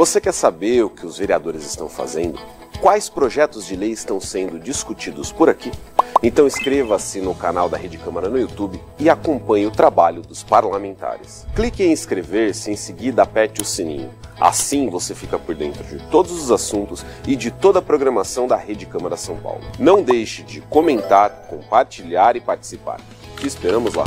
Você quer saber o que os vereadores estão fazendo? Quais projetos de lei estão sendo discutidos por aqui? Então inscreva-se no canal da Rede Câmara no YouTube e acompanhe o trabalho dos parlamentares. Clique em inscrever-se e em seguida aperte o sininho. Assim você fica por dentro de todos os assuntos e de toda a programação da Rede Câmara São Paulo. Não deixe de comentar, compartilhar e participar. Te esperamos lá.